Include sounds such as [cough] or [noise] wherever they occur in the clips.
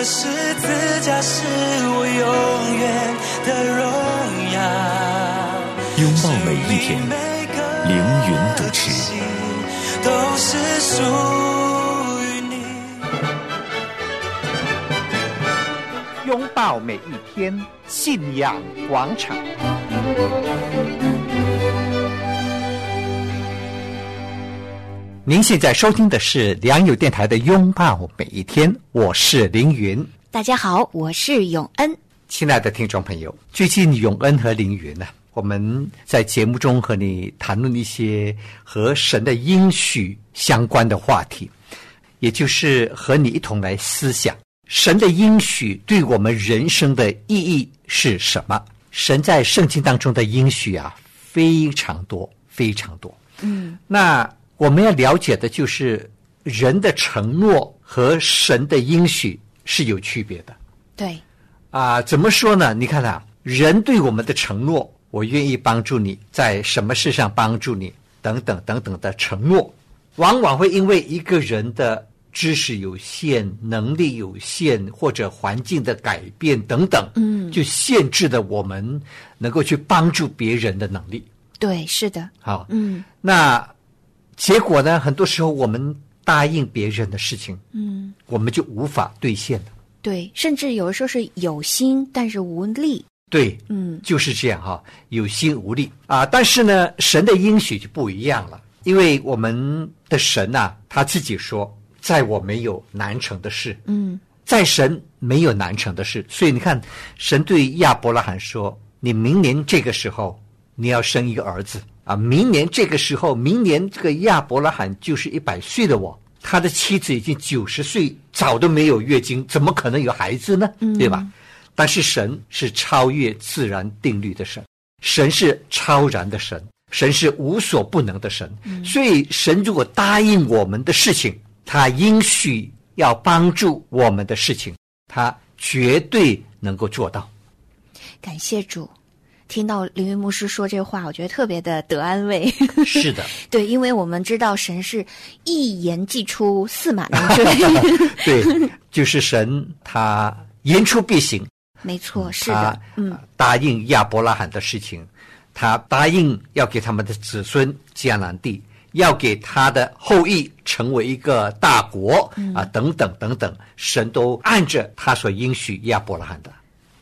的十字架是我永远的荣耀。拥抱每一天，凌云主持。都是属于你。拥抱每一天，信仰广场。您现在收听的是良友电台的《拥抱每一天》，我是凌云。大家好，我是永恩。亲爱的听众朋友，最近永恩和凌云呢，我们在节目中和你谈论一些和神的应许相关的话题，也就是和你一同来思想神的应许对我们人生的意义是什么。神在圣经当中的应许啊，非常多，非常多。嗯，那我们要了解的就是人的承诺和神的应许是有区别的。对，啊，怎么说呢？你看啊，人对我们的承诺，我愿意帮助你，在什么事上帮助你，等等等等的承诺，往往会因为一个人的知识有限、能力有限，或者环境的改变等等，嗯，就限制了我们能够去帮助别人的能力。对，是的，好，嗯那结果呢？很多时候我们答应别人的事情，嗯，我们就无法兑现了。对，甚至有的时候是有心，但是无力。对，嗯就是这样哈、有心无力啊。但是呢，神的应许就不一样了，因为我们的神呐、他自己说，在我没有难成的事，嗯在神没有难成的事。所以你看，神对亚伯拉罕说：“你明年这个时候你要生一个儿子啊！明年这个时候，明年这个亚伯拉罕就是一百岁的我，他的妻子已经九十岁，早都没有月经，怎么可能有孩子呢？对吧？但是神是超越自然定律的神，神是超然的神，神是无所不能的神。所以，神如果答应我们的事情，他应许要帮助我们的事情，他绝对能够做到。感谢主。听到林云牧师说这话，我觉得特别的得安慰。是的，[laughs] 对，因为我们知道神是一言既出，驷马难追。[laughs] 对，就是神他言出必行，没错，是的，嗯，答应亚伯拉罕的事情，他答应要给他们的子孙迦南地，要给他的后裔成为一个大国、啊，等等等等，神都按着他所应许亚伯拉罕的，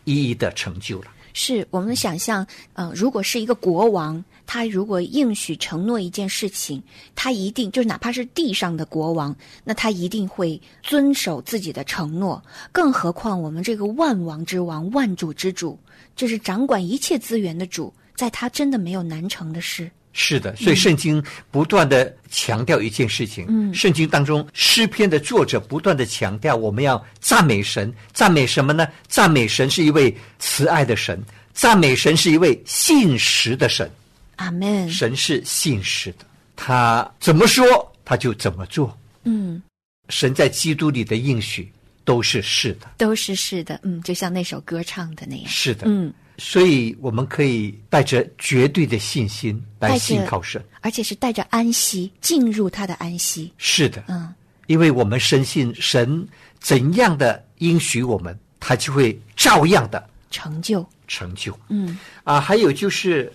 一一的成就了。是我们想象，呃、如果是一个国王，他如果应许承诺一件事情，他一定就是哪怕是地上的国王，那他一定会遵守自己的承诺。更何况我们这个万王之王、万主之主，就是掌管一切资源的主，在他真的没有难成的事。是的，所以圣经不断的强调一件事情。嗯圣经当中诗篇的作者不断的强调，我们要赞美神，赞美什么呢？赞美神是一位慈爱的神，赞美神是一位信实的神。阿门。神是信实的，他怎么说他就怎么做。嗯，神在基督里的应许都是是的，都是是的。嗯，就像那首歌唱的那样。是的。嗯，所以我们可以带着绝对的信心来信靠神。而且是带着安息进入他的安息。是的，嗯，因为我们深信神怎样的应许我们，他就会照样的成就。成就。嗯啊，还有就是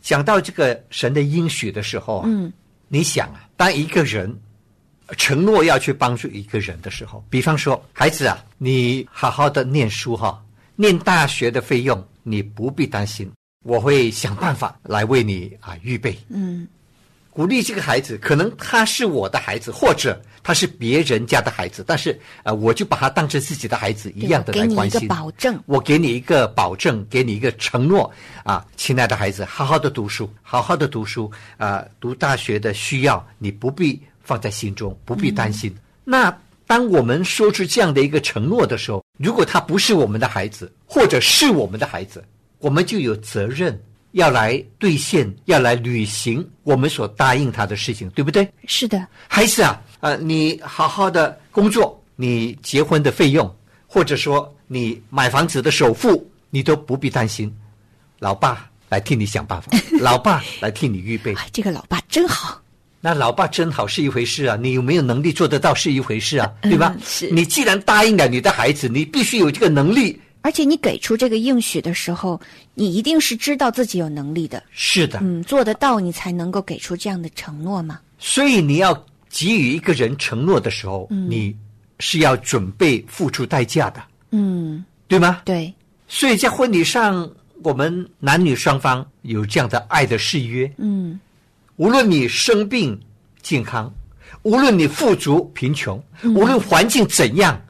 讲到这个神的应许的时候啊，嗯你想啊，当一个人承诺要去帮助一个人的时候，比方说，孩子啊，你好好的念书哈，念大学的费用你不必担心，我会想办法来为你啊预备。嗯鼓励这个孩子，可能他是我的孩子，或者他是别人家的孩子，但是呃，我就把他当成自己的孩子一样的对给你一个来关心。保证。我给你一个保证，给你一个承诺啊，亲爱的孩子，好好的读书，好好的读书啊，读大学的需要你不必放在心中，不必担心。那当我们说出这样的一个承诺的时候，如果他不是我们的孩子，或者是我们的孩子，我们就有责任要来兑现，要来履行我们所答应他的事情，对不对？是的，孩子啊，呃，你好好的工作，你结婚的费用，或者说你买房子的首付，你都不必担心，老爸来替你想办法，[laughs] 老爸来替你预备。哎，这个老爸真好。那老爸真好是一回事啊，你有没有能力做得到是一回事啊，对吧？是。你既然答应了你的孩子，你必须有这个能力。而且你给出这个应许的时候，你一定是知道自己有能力的，是的，嗯，做得到，你才能够给出这样的承诺嘛。所以你要给予一个人承诺的时候，你是要准备付出代价的，嗯，对吗？对，所以在婚礼上，我们男女双方有这样的爱的誓约，嗯，无论你生病健康，无论你富足贫穷，无论环境怎样，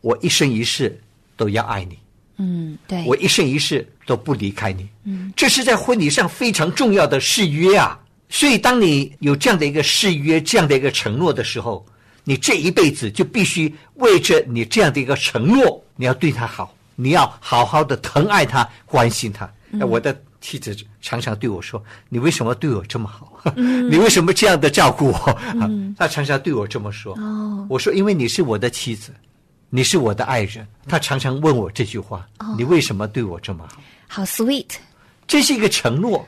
我一生一世都要爱你，嗯，对，我一生一世都不离开你。嗯，这是在婚礼上非常重要的誓约啊。所以，当你有这样的一个誓约、这样的一个承诺的时候，你这一辈子就必须为着你这样的一个承诺，你要对他好，你要好好的疼爱他、关心他。哎我的妻子常常对我说：“你为什么对我这么好？[laughs] 你为什么这样的照顾我？”啊 [laughs] 她常常对我这么说。哦，我说：“因为你是我的妻子，你是我的爱人。”他常常问我这句话：“你为什么对我这么好好 sweet，？” 这是一个承诺。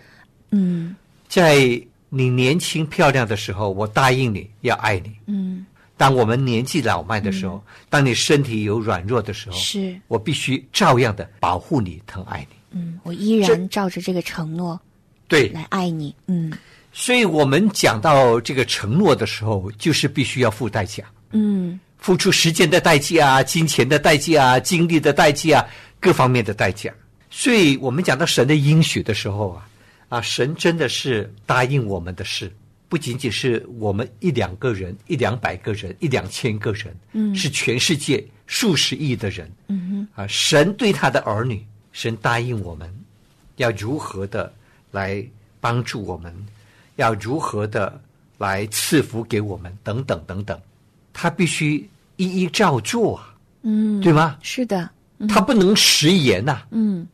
嗯在你年轻漂亮的时候，我答应你要爱你。嗯，当我们年纪老迈的时候，当你身体有软弱的时候，是，我必须照样的保护你、疼爱你。嗯，我依然照着这个承诺对，来爱你。嗯。所以我们讲到这个承诺的时候，就是必须要付代价，嗯。付出时间的代价啊、金钱的代价啊、精力的代价啊，各方面的代价。所以我们讲到神的应许的时候啊，啊，神真的是答应我们的事，不仅仅是我们一两个人、一两百个人、一两千个人，嗯。是全世界数十亿的人。嗯哼。啊，神对他的儿女，神答应我们，要如何的来帮助我们，要如何的来赐福给我们，等等等等，他必须一一照做啊，嗯，对吗？是的，他不能食言呐、嗯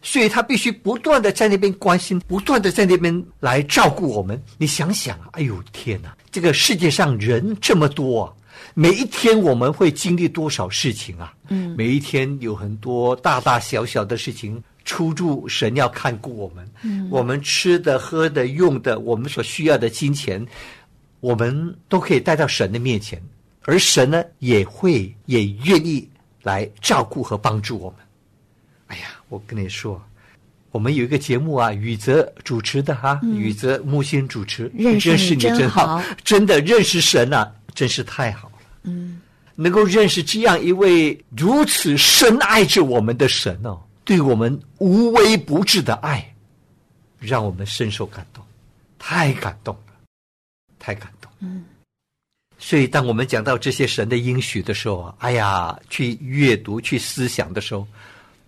所以他必须不断的在那边关心，不断的在那边来照顾我们。你想想啊，哎呦天哪，这个世界上人这么多啊，每一天我们会经历多少事情啊？嗯每一天有很多大大小小的事情出入，神要看顾我们。嗯我们吃的、喝的、用的，我们所需要的金钱，我们都可以带到神的面前，而神呢，也会也愿意来照顾和帮助我们。哎呀，我跟你说，我们有一个节目啊，宇泽主持的哈、宇泽木星主持，嗯认识你真好真的认识神啊，真是太好了。嗯能够认识这样一位如此深爱着我们的神哦，对我们无微不至的爱，让我们深受感动，太感动了，太感动。嗯所以，当我们讲到这些神的应许的时候啊，哎呀，去阅读、去思想的时候，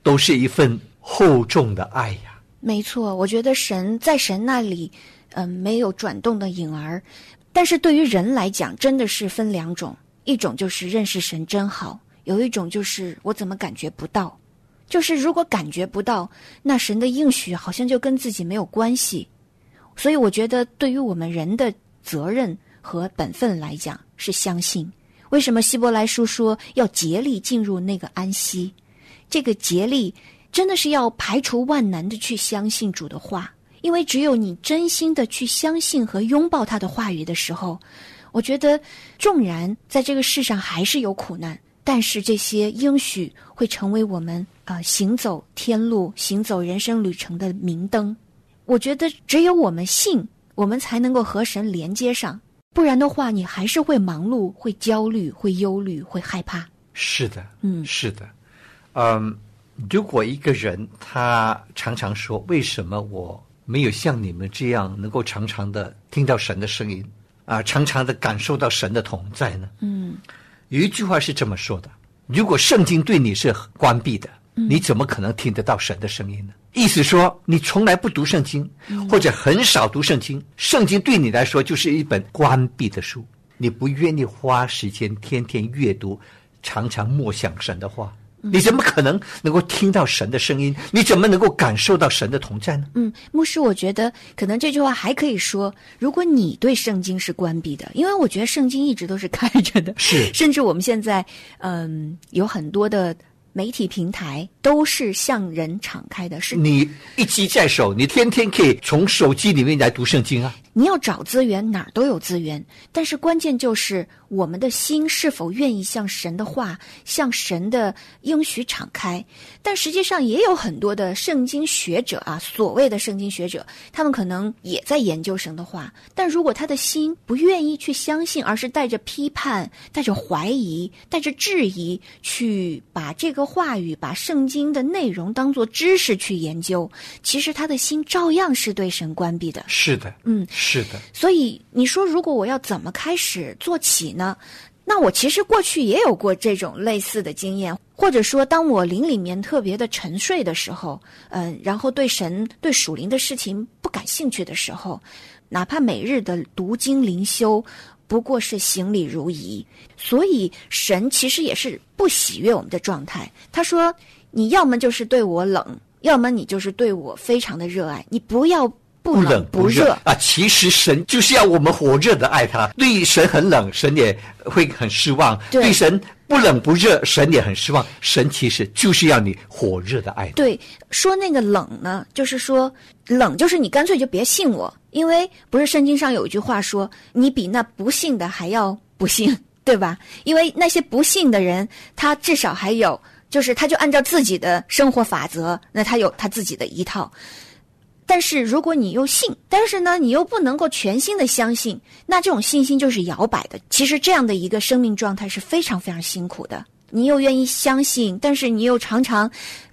都是一份厚重的爱呀。没错，我觉得神在神那里，嗯、没有转动的影儿，但是对于人来讲，真的是分两种，一种就是认识神真好，有一种就是我怎么感觉不到，就是如果感觉不到，那神的应许好像就跟自己没有关系，所以我觉得对于我们人的责任和本分来讲是相信。为什么希伯来书说要竭力进入那个安息？这个竭力真的是要排除万难的去相信主的话，因为只有你真心的去相信和拥抱他的话语的时候，我觉得纵然在这个世上还是有苦难，但是这些应许会成为我们呃行走天路、行走人生旅程的明灯。我觉得只有我们信，我们才能够和神连接上，不然的话，你还是会忙碌、会焦虑、会忧虑、会害怕。是的，嗯是的，嗯，如果一个人他常常说，为什么我没有像你们这样能够常常的听到神的声音啊，常常的感受到神的同在呢？嗯有一句话是这么说的：如果圣经对你是关闭的，你怎么可能听得到神的声音呢？意思说，你从来不读圣经，或者很少读圣经，圣经对你来说就是一本关闭的书，你不愿意花时间天天阅读，常常默想神的话，你怎么可能能够听到神的声音？你怎么能够感受到神的同在呢？嗯，牧师，我觉得可能这句话还可以说，如果你对圣经是关闭的，因为我觉得圣经一直都是开着的，是 [laughs] 甚至我们现在嗯有很多的媒体平台都是向人敞开的，是你一机在手，你天天可以从手机里面来读圣经啊。你要找资源，哪儿都有资源，但是关键就是我们的心是否愿意向神的话、向神的应许敞开。但实际上也有很多的圣经学者啊，所谓的圣经学者，他们可能也在研究神的话，但如果他的心不愿意去相信，而是带着批判、带着怀疑、带着质疑去把这个话语、把圣经的内容当做知识去研究，其实他的心照样是对神关闭的。是的，嗯，是的，所以你说，如果我要怎么开始做起呢？那那我其实过去也有过这种类似的经验，或者说，当我灵里面特别的沉睡的时候，嗯、然后对神、对属灵的事情不感兴趣的时候，哪怕每日的读经灵修，不过是行礼如仪。所以，神其实也是不喜悦我们的状态。他说：“你要么就是对我冷，要么你就是对我非常的热爱，你不要不不冷冷不热热。啊！其实神就是要我们火热的爱他。对神很冷，神也会很失望；对神不冷不热，神也很失望。神其实就是要你火热的爱他。对，说那个冷呢，就是说冷，就是你干脆就别信我，因为不是圣经上有一句话说，你比那不信的还要不信，[laughs] 对吧？因为那些不信的人，他至少还有，就是他就按照自己的生活法则，那他有他自己的一套。但是如果你又信，但是呢，你又不能够全心的相信，那这种信心就是摇摆的。其实这样的一个生命状态是非常非常辛苦的。你又愿意相信，但是你又常常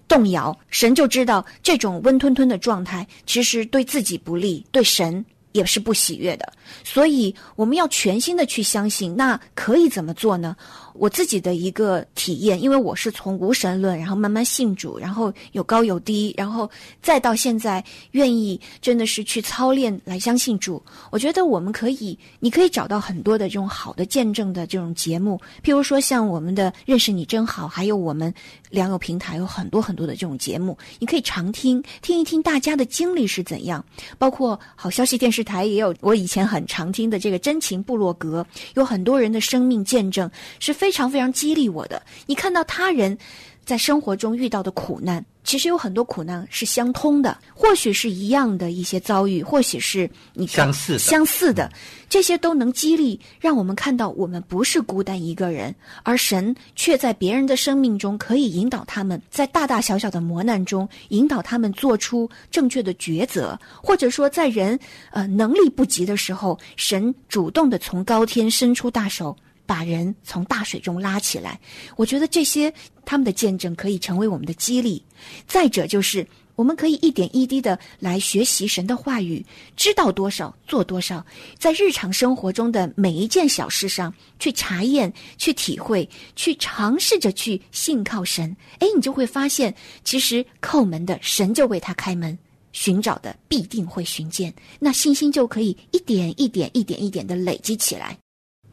动摇，神就知道这种温吞吞的状态其实对自己不利，对神也是不喜悦的。所以我们要全心的去相信。那可以怎么做呢？我自己的一个体验，因为我是从无神论，然后慢慢信主，然后有高有低，然后再到现在愿意真的是去操练来相信主。我觉得我们可以，你可以找到很多的这种好的见证的这种节目，譬如说像我们的“认识你真好”，还有我们良友平台有很多很多的这种节目，你可以常听，听一听大家的经历是怎样。包括好消息电视台也有我以前很常听的这个真情部落格，有很多人的生命见证是非常非常激励我的。你看到他人在生活中遇到的苦难，其实有很多苦难是相通的，或许是一样的一些遭遇，或许是你相似相似的，这些都能激励，让我们看到我们不是孤单一个人，而神却在别人的生命中可以引导他们，在大大小小的磨难中引导他们做出正确的抉择，或者说在人呃能力不及的时候，神主动的从高天伸出大手。把人从大水中拉起来，我觉得这些他们的见证可以成为我们的激励。再者就是，我们可以一点一滴的来学习神的话语，知道多少做多少，在日常生活中的每一件小事上去查验、去体会、去尝试着去信靠神。哎，你就会发现，其实叩门的神就为他开门。寻找的必定会寻见，那信心就可以一点一点、一点一点的累积起来。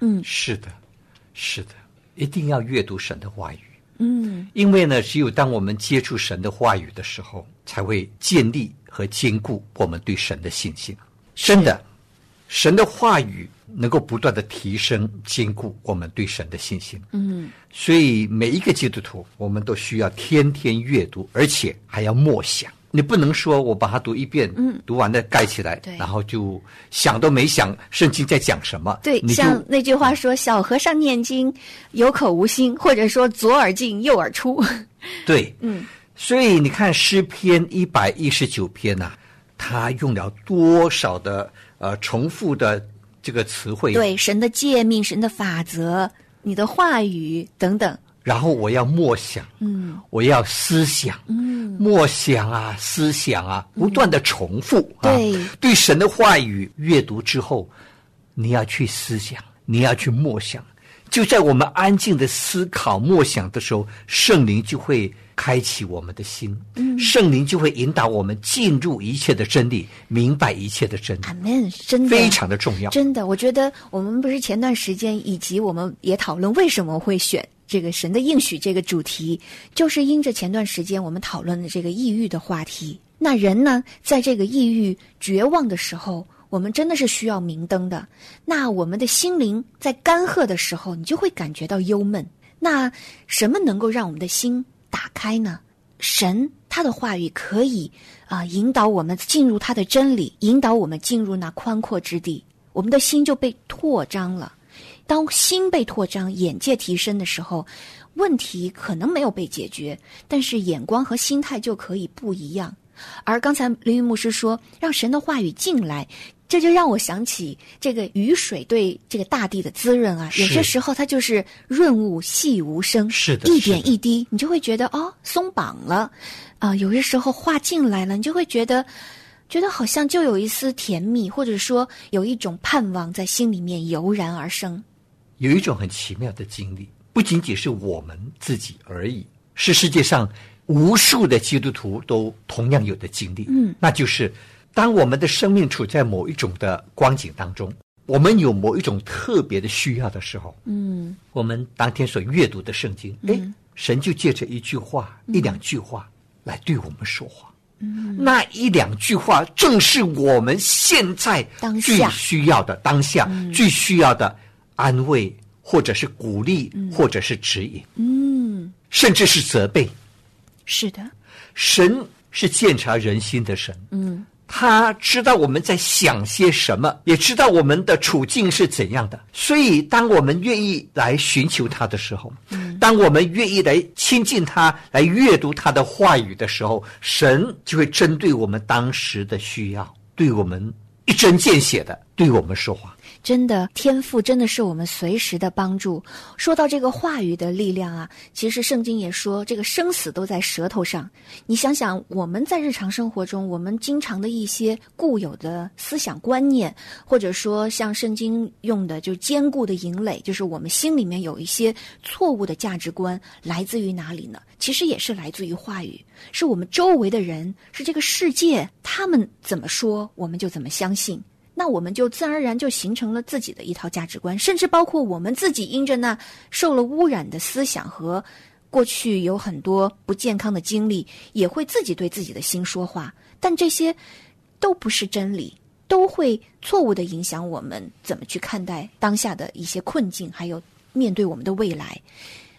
嗯是的，是的，一定要阅读神的话语。嗯，因为呢，只有当我们接触神的话语的时候，才会建立和坚固我们对神的信心。真的，神的话语能够不断的提升、坚固我们对神的信心。嗯，所以每一个基督徒，我们都需要天天阅读，而且还要默想。你不能说我把它读一遍，嗯读完了盖起来，对然后就想都没想圣经在讲什么。对，你像那句话说“小和尚念经，有口无心”，或者说“左耳进右耳出 [laughs] 对，嗯，所以你看诗篇一百一十九篇呐、他用了多少的呃重复的这个词”。汇？，对，神的诫命、神的法则、你的话语等等。然后我要默想，嗯我要思想，嗯，默想啊，思想啊，不断的重复、啊。对对神的话语阅读之后，你要去思想，你要去默想。就在我们安静的思考、默想的时候，圣灵就会开启我们的心，嗯圣灵就会引导我们进入一切的真理，明白一切的真理，阿门，真的非常的重要。真的，我觉得我们不是前段时间，以及我们也讨论为什么会选这个神的应许这个主题，就是因着前段时间我们讨论的这个抑郁的话题。那人呢，在这个抑郁、绝望的时候，我们真的是需要明灯的。那我们的心灵在干涸的时候，你就会感觉到忧闷。那什么能够让我们的心打开呢？神他的话语可以啊、引导我们进入他的真理，引导我们进入那宽阔之地，我们的心就被拓张了。当心被拓张、眼界提升的时候，问题可能没有被解决，但是眼光和心态就可以不一样。而刚才林云牧师说，让神的话语进来，这就让我想起这个雨水对这个大地的滋润啊。有些时候它就是润物细无声，一是的一点一滴，你就会觉得哦松绑了啊、有些时候话进来了，你就会觉得。觉得好像就有一丝甜蜜，或者说有一种盼望在心里面油然而生。有一种很奇妙的经历，不仅仅是我们自己而已，是世界上无数的基督徒都同样有的经历。嗯，那就是当我们的生命处在某一种的光景当中，我们有某一种特别的需要的时候，嗯。我们当天所阅读的圣经，哎、神就借着一句话、一两句话来对我们说话。嗯，那一两句话正是我们现在最需要的，当下、最需要的安慰，或者是鼓励，或者是指引，嗯，甚至是责备。是的，神是鉴察人心的神，嗯。他知道我们在想些什么，也知道我们的处境是怎样的。所以，当我们愿意来寻求他的时候，当我们愿意来亲近他、来阅读他的话语的时候，神就会针对我们当时的需要，对我们一针见血的对我们说话。真的，天赋真的是我们随时的帮助。说到这个话语的力量啊，其实圣经也说，这个生死都在舌头上。你想想，我们在日常生活中，我们经常的一些固有的思想观念，或者说像圣经用的就坚固的营垒，就是我们心里面有一些错误的价值观，来自于哪里呢？其实也是来自于话语，是我们周围的人，是这个世界，他们怎么说，我们就怎么相信。那我们就自然而然就形成了自己的一套价值观，甚至包括我们自己因着那受了污染的思想和过去有很多不健康的经历，也会自己对自己的心说话。但这些都不是真理，都会错误的影响我们怎么去看待当下的一些困境，还有面对我们的未来。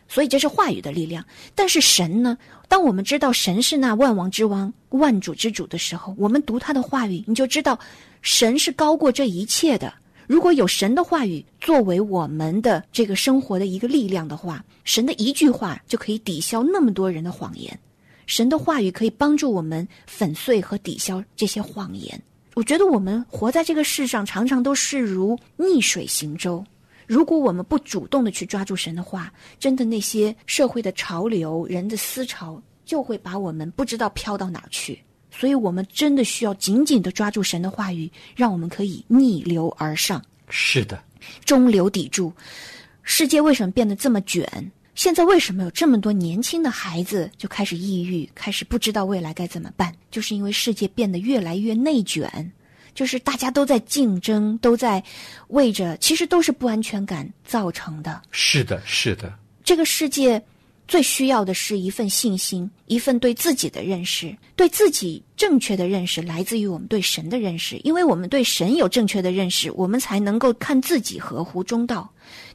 所以这是话语的力量。但是神呢？当我们知道神是那万王之王、万主之主的时候，我们读他的话语，你就知道神是高过这一切的。如果有神的话语作为我们的这个生活的一个力量的话，神的一句话就可以抵消那么多人的谎言。神的话语可以帮助我们粉碎和抵消这些谎言。我觉得我们活在这个世上，常常都是如逆水行舟。如果我们不主动的去抓住神的话，真的那些社会的潮流、人的思潮，就会把我们不知道飘到哪儿去。所以，我们真的需要紧紧的抓住神的话语，让我们可以逆流而上，是的，中流砥柱。世界为什么变得这么卷？现在为什么有这么多年轻的孩子就开始抑郁，开始不知道未来该怎么办？就是因为世界变得越来越内卷，就是大家都在竞争，都在为着，其实都是不安全感造成的。是的，是的，这个世界最需要的是一份信心，一份对自己的认识，对自己正确的认识来自于我们对神的认识，因为我们对神有正确的认识，我们才能够看自己合乎中道。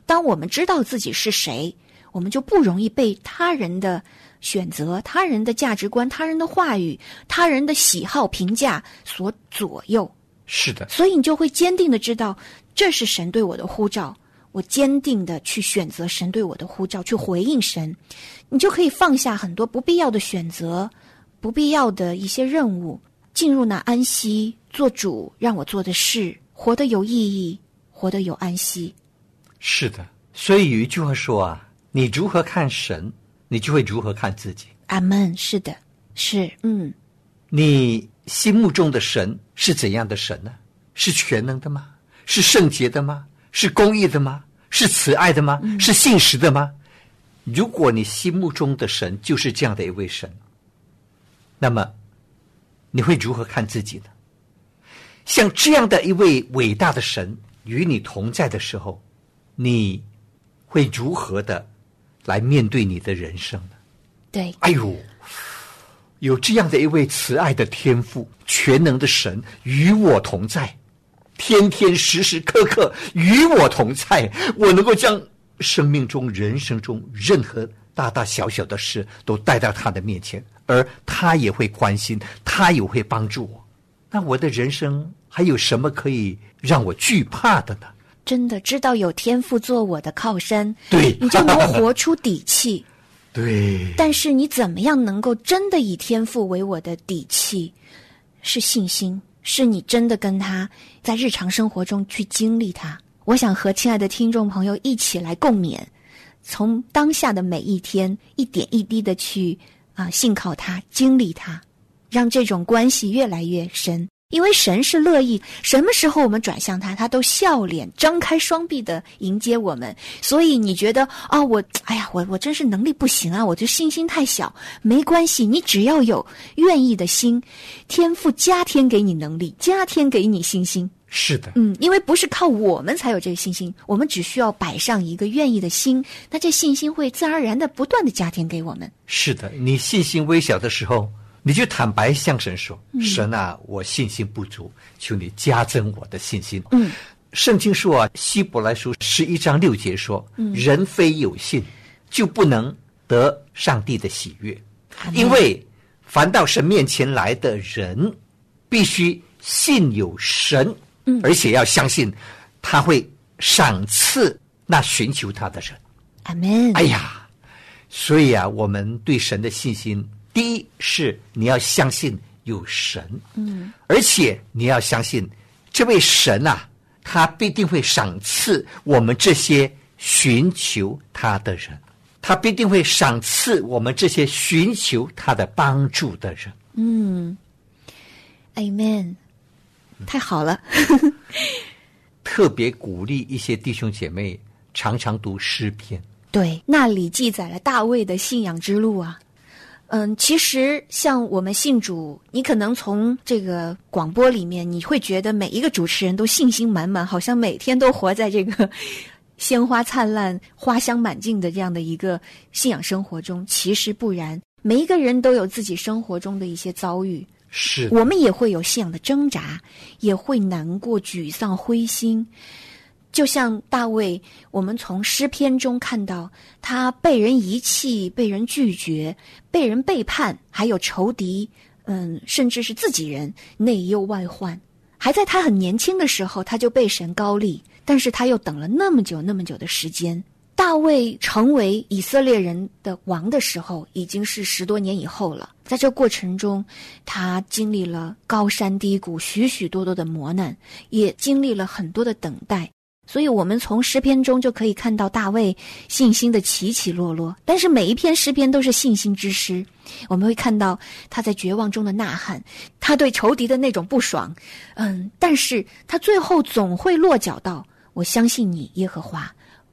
当我们知道自己是谁，我们就不容易被他人的选择、他人的价值观、他人的话语、他人的喜好评价所左右。是的，所以你就会坚定的知道，这是神对我的呼召，我坚定的去选择神对我的呼召，去回应神，你就可以放下很多不必要的选择，不必要的一些任务，进入那安息，做主让我做的事，活得有意义，活得有安息。是的。所以有一句话说啊，你如何看神，你就会如何看自己。阿门。是的，是，嗯，你心目中的神是怎样的神呢？是全能的吗？是圣洁的吗？是公义的吗？是慈爱的吗？是信实的吗？如果你心目中的神就是这样的一位神，那么你会如何看自己呢？像这样的一位伟大的神与你同在的时候，你会如何的来面对你的人生呢？对，哎呦，有这样的一位慈爱的天父、全能的神与我同在，天天时时刻刻与我同在，我能够将生命中、人生中任何大大小小的事都带到他的面前，而他也会关心，他也会帮助我。那我的人生还有什么可以让我惧怕的呢？真的知道有天赋做我的靠山，对你就能活出底气。对，但是你怎么样能够真的以天赋为我的底气？是信心，是你真的跟他在日常生活中去经历他。我想和亲爱的听众朋友一起来共勉，从当下的每一天一点一滴的去啊、信靠他，经历他，让这种关系越来越深。因为神是乐意，什么时候我们转向他，他都笑脸张开双臂的迎接我们。所以你觉得啊，我哎呀，我我真是能力不行啊，我就信心太小。没关系，你只要有愿意的心，天赋加添给你能力，加添给你信心。是的，嗯，因为不是靠我们才有这个信心，我们只需要摆上一个愿意的心，那这信心会自然而然的不断的加添给我们。是的，你信心微小的时候，你就坦白向神说：“神啊，我信心不足，求你加增我的信心。”嗯，圣经说啊，《希伯来书》十一章六节说：“人非有信，就不能得上帝的喜悦，因为凡到神面前来的人，必须信有神，而且要相信他会赏赐那寻求他的人。”阿门。哎呀，所以啊，我们对神的信心，第一是你要相信有神，嗯，而且你要相信这位神啊，他必定会赏赐我们这些寻求他的人，他必定会赏赐我们这些寻求他的帮助的人。嗯，Amen，太好了。[laughs] 特别鼓励一些弟兄姐妹常常读诗篇。对，那里记载了大卫的信仰之路啊。嗯，其实像我们信主，你可能从这个广播里面，你会觉得每一个主持人都信心满满，好像每天都活在这个 [laughs] 鲜花灿烂、花香满径的这样的一个信仰生活中。其实不然，每一个人都有自己生活中的一些遭遇，是我们也会有信仰的挣扎，也会难过、沮丧、灰心。就像大卫，我们从诗篇中看到他被人遗弃、被人拒绝、被人背叛，还有仇敌，嗯，甚至是自己人内忧外患。还在他很年轻的时候，他就被神高立，但是他又等了那么久、那么久的时间。大卫成为以色列人的王的时候，已经是十多年以后了。在这过程中，他经历了高山低谷、许许多多的磨难，也经历了很多的等待。所以，我们从诗篇中就可以看到大卫信心的起起落落。但是，每一篇诗篇都是信心之诗。我们会看到他在绝望中的呐喊，他对仇敌的那种不爽，嗯，但是他最后总会落脚到：我相信你，耶和华，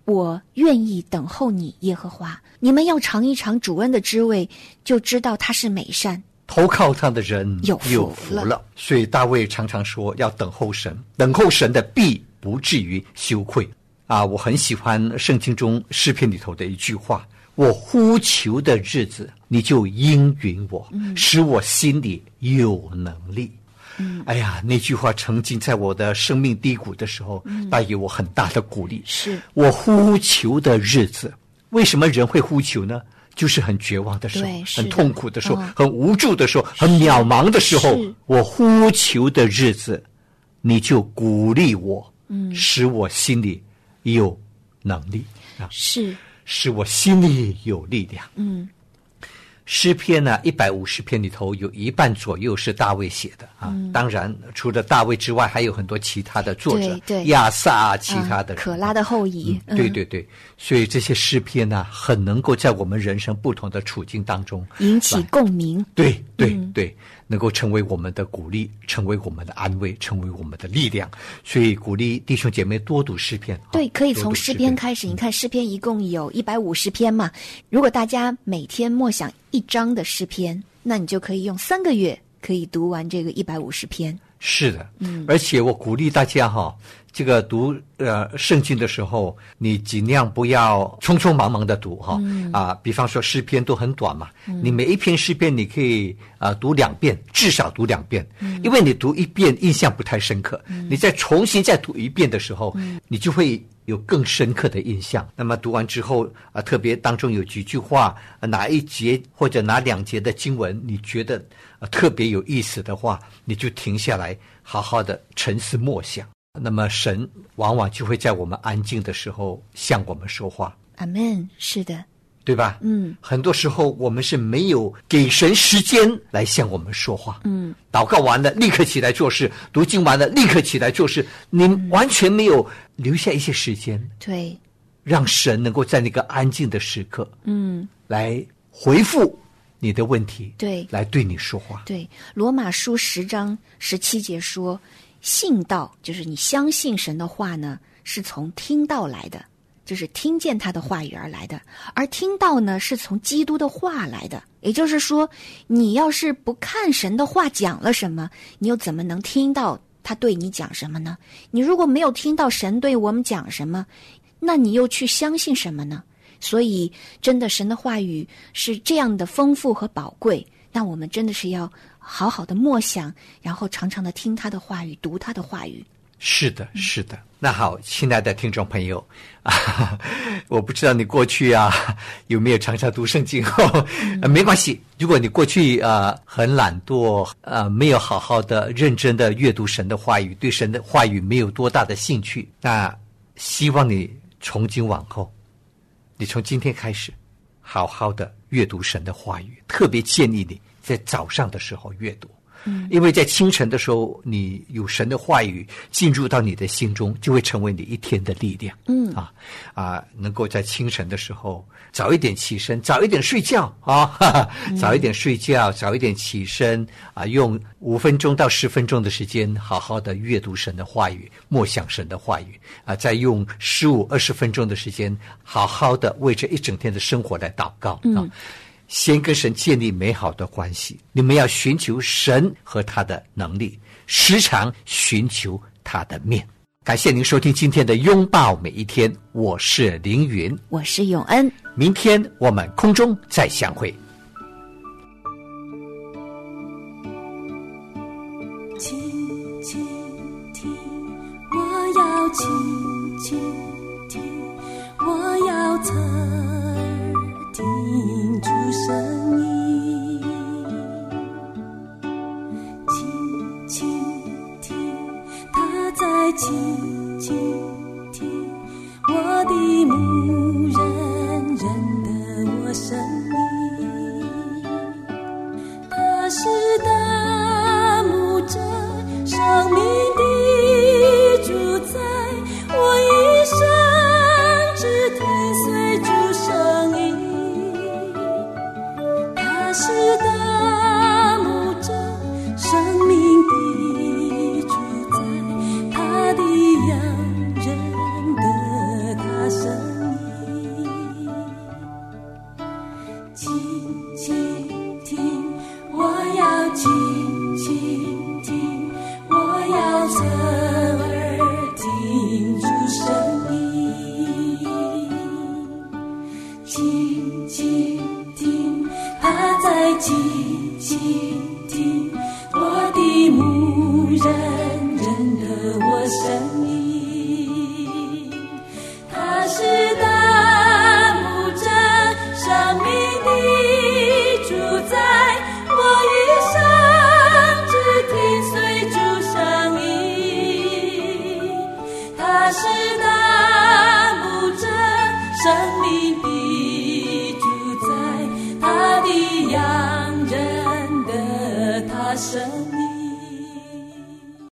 我愿意等候你，耶和华。你们要尝一尝主恩的滋味，就知道他是美善。投靠他的人有福了。所以大卫常常说要等候神，等候神的必不至于羞愧。啊，我很喜欢圣经中诗篇里头的一句话：“我呼求的日子，你就应允我，使我心里有能力。”哎呀，那句话曾经在我的生命低谷的时候，带给我很大的鼓励。是我呼求的日子，为什么人会呼求呢？就是很绝望的时候很痛苦的时候，嗯很无助的时候，很渺茫的时候，我呼求的日子，你就鼓励我，嗯，使我心里有能力啊，是，使我心里有力量。嗯，诗篇呢，一百五十篇里头有一半左右是大卫写的啊。当然，除了大卫之外，还有很多其他的作者，嗯对对。亚萨啊，其他的可拉的后裔，嗯对对对，所以这些诗篇呢，很能够在我们人生不同的处境当中，引起共鸣。对对嗯。对，能够成为我们的鼓励，成为我们的安慰，成为我们的力量。所以鼓励弟兄姐妹多读诗篇。啊对，可以从诗篇开始。你看，诗篇一共有一百五十篇嘛。如果大家每天默想一章的诗篇，那你就可以用三个月可以读完这个一百五十篇。是的，嗯，而且我鼓励大家哈、这个读呃圣经的时候，你尽量不要匆匆忙忙的读哈、啊，比方说诗篇都很短嘛，你每一篇诗篇你可以啊、读两遍，至少读两遍，因为你读一遍印象不太深刻，你再重新再读一遍的时候，你就会。有更深刻的印象。那么读完之后啊，特别当中有几句话，啊哪一节或者哪两节的经文，你觉得啊特别有意思的话，你就停下来，好好的沉思默想。那么神往往就会在我们安静的时候向我们说话，阿门。是的，对吧？嗯，很多时候我们是没有给神时间来向我们说话。嗯，祷告完了立刻起来做事，读经完了立刻起来做事，你完全没有留下一些时间，对，让神能够在那个安静的时刻嗯，来回复你的问题，对来对你说话。对。罗马书十章十七节说，信道就是你相信神的话呢，是从听道来的，就是听见他的话语而来的；而听道呢，是从基督的话来的。也就是说，你要是不看神的话讲了什么，你又怎么能听到他对你讲什么呢？你如果没有听到神对我们讲什么，那你又去相信什么呢？所以，真的神的话语是这样的丰富和宝贵，那我们真的是要好好的默想，然后常常的听他的话语，读他的话语。是的，是的。那好，亲爱的听众朋友啊，[laughs] 我不知道你过去啊 [laughs] 有没有常常读圣经哦、呃没关系。如果你过去啊、呃很懒惰，啊，没有好好的认真的阅读神的话语，对神的话语没有多大的兴趣，那希望你从今往后，你从今天开始，好好的阅读神的话语，特别建议你在早上的时候阅读。因为在清晨的时候，你有神的话语进入到你的心中，就会成为你一天的力量。嗯啊啊，能够在清晨的时候早一点起身，早一点睡觉啊，哈哈早一点睡觉，早一点起身啊，用五分钟到十分钟的时间，好好的阅读神的话语，默想神的话语啊，再用十五二十分钟的时间，好好的为这一整天的生活来祷告啊。先跟神建立美好的关系，你们要寻求神和他的能力，时常寻求他的面。感谢您收听今天的拥抱每一天，我是凌云，我是永恩，明天我们空中再相会。轻轻听，我要轻轻听，我要侧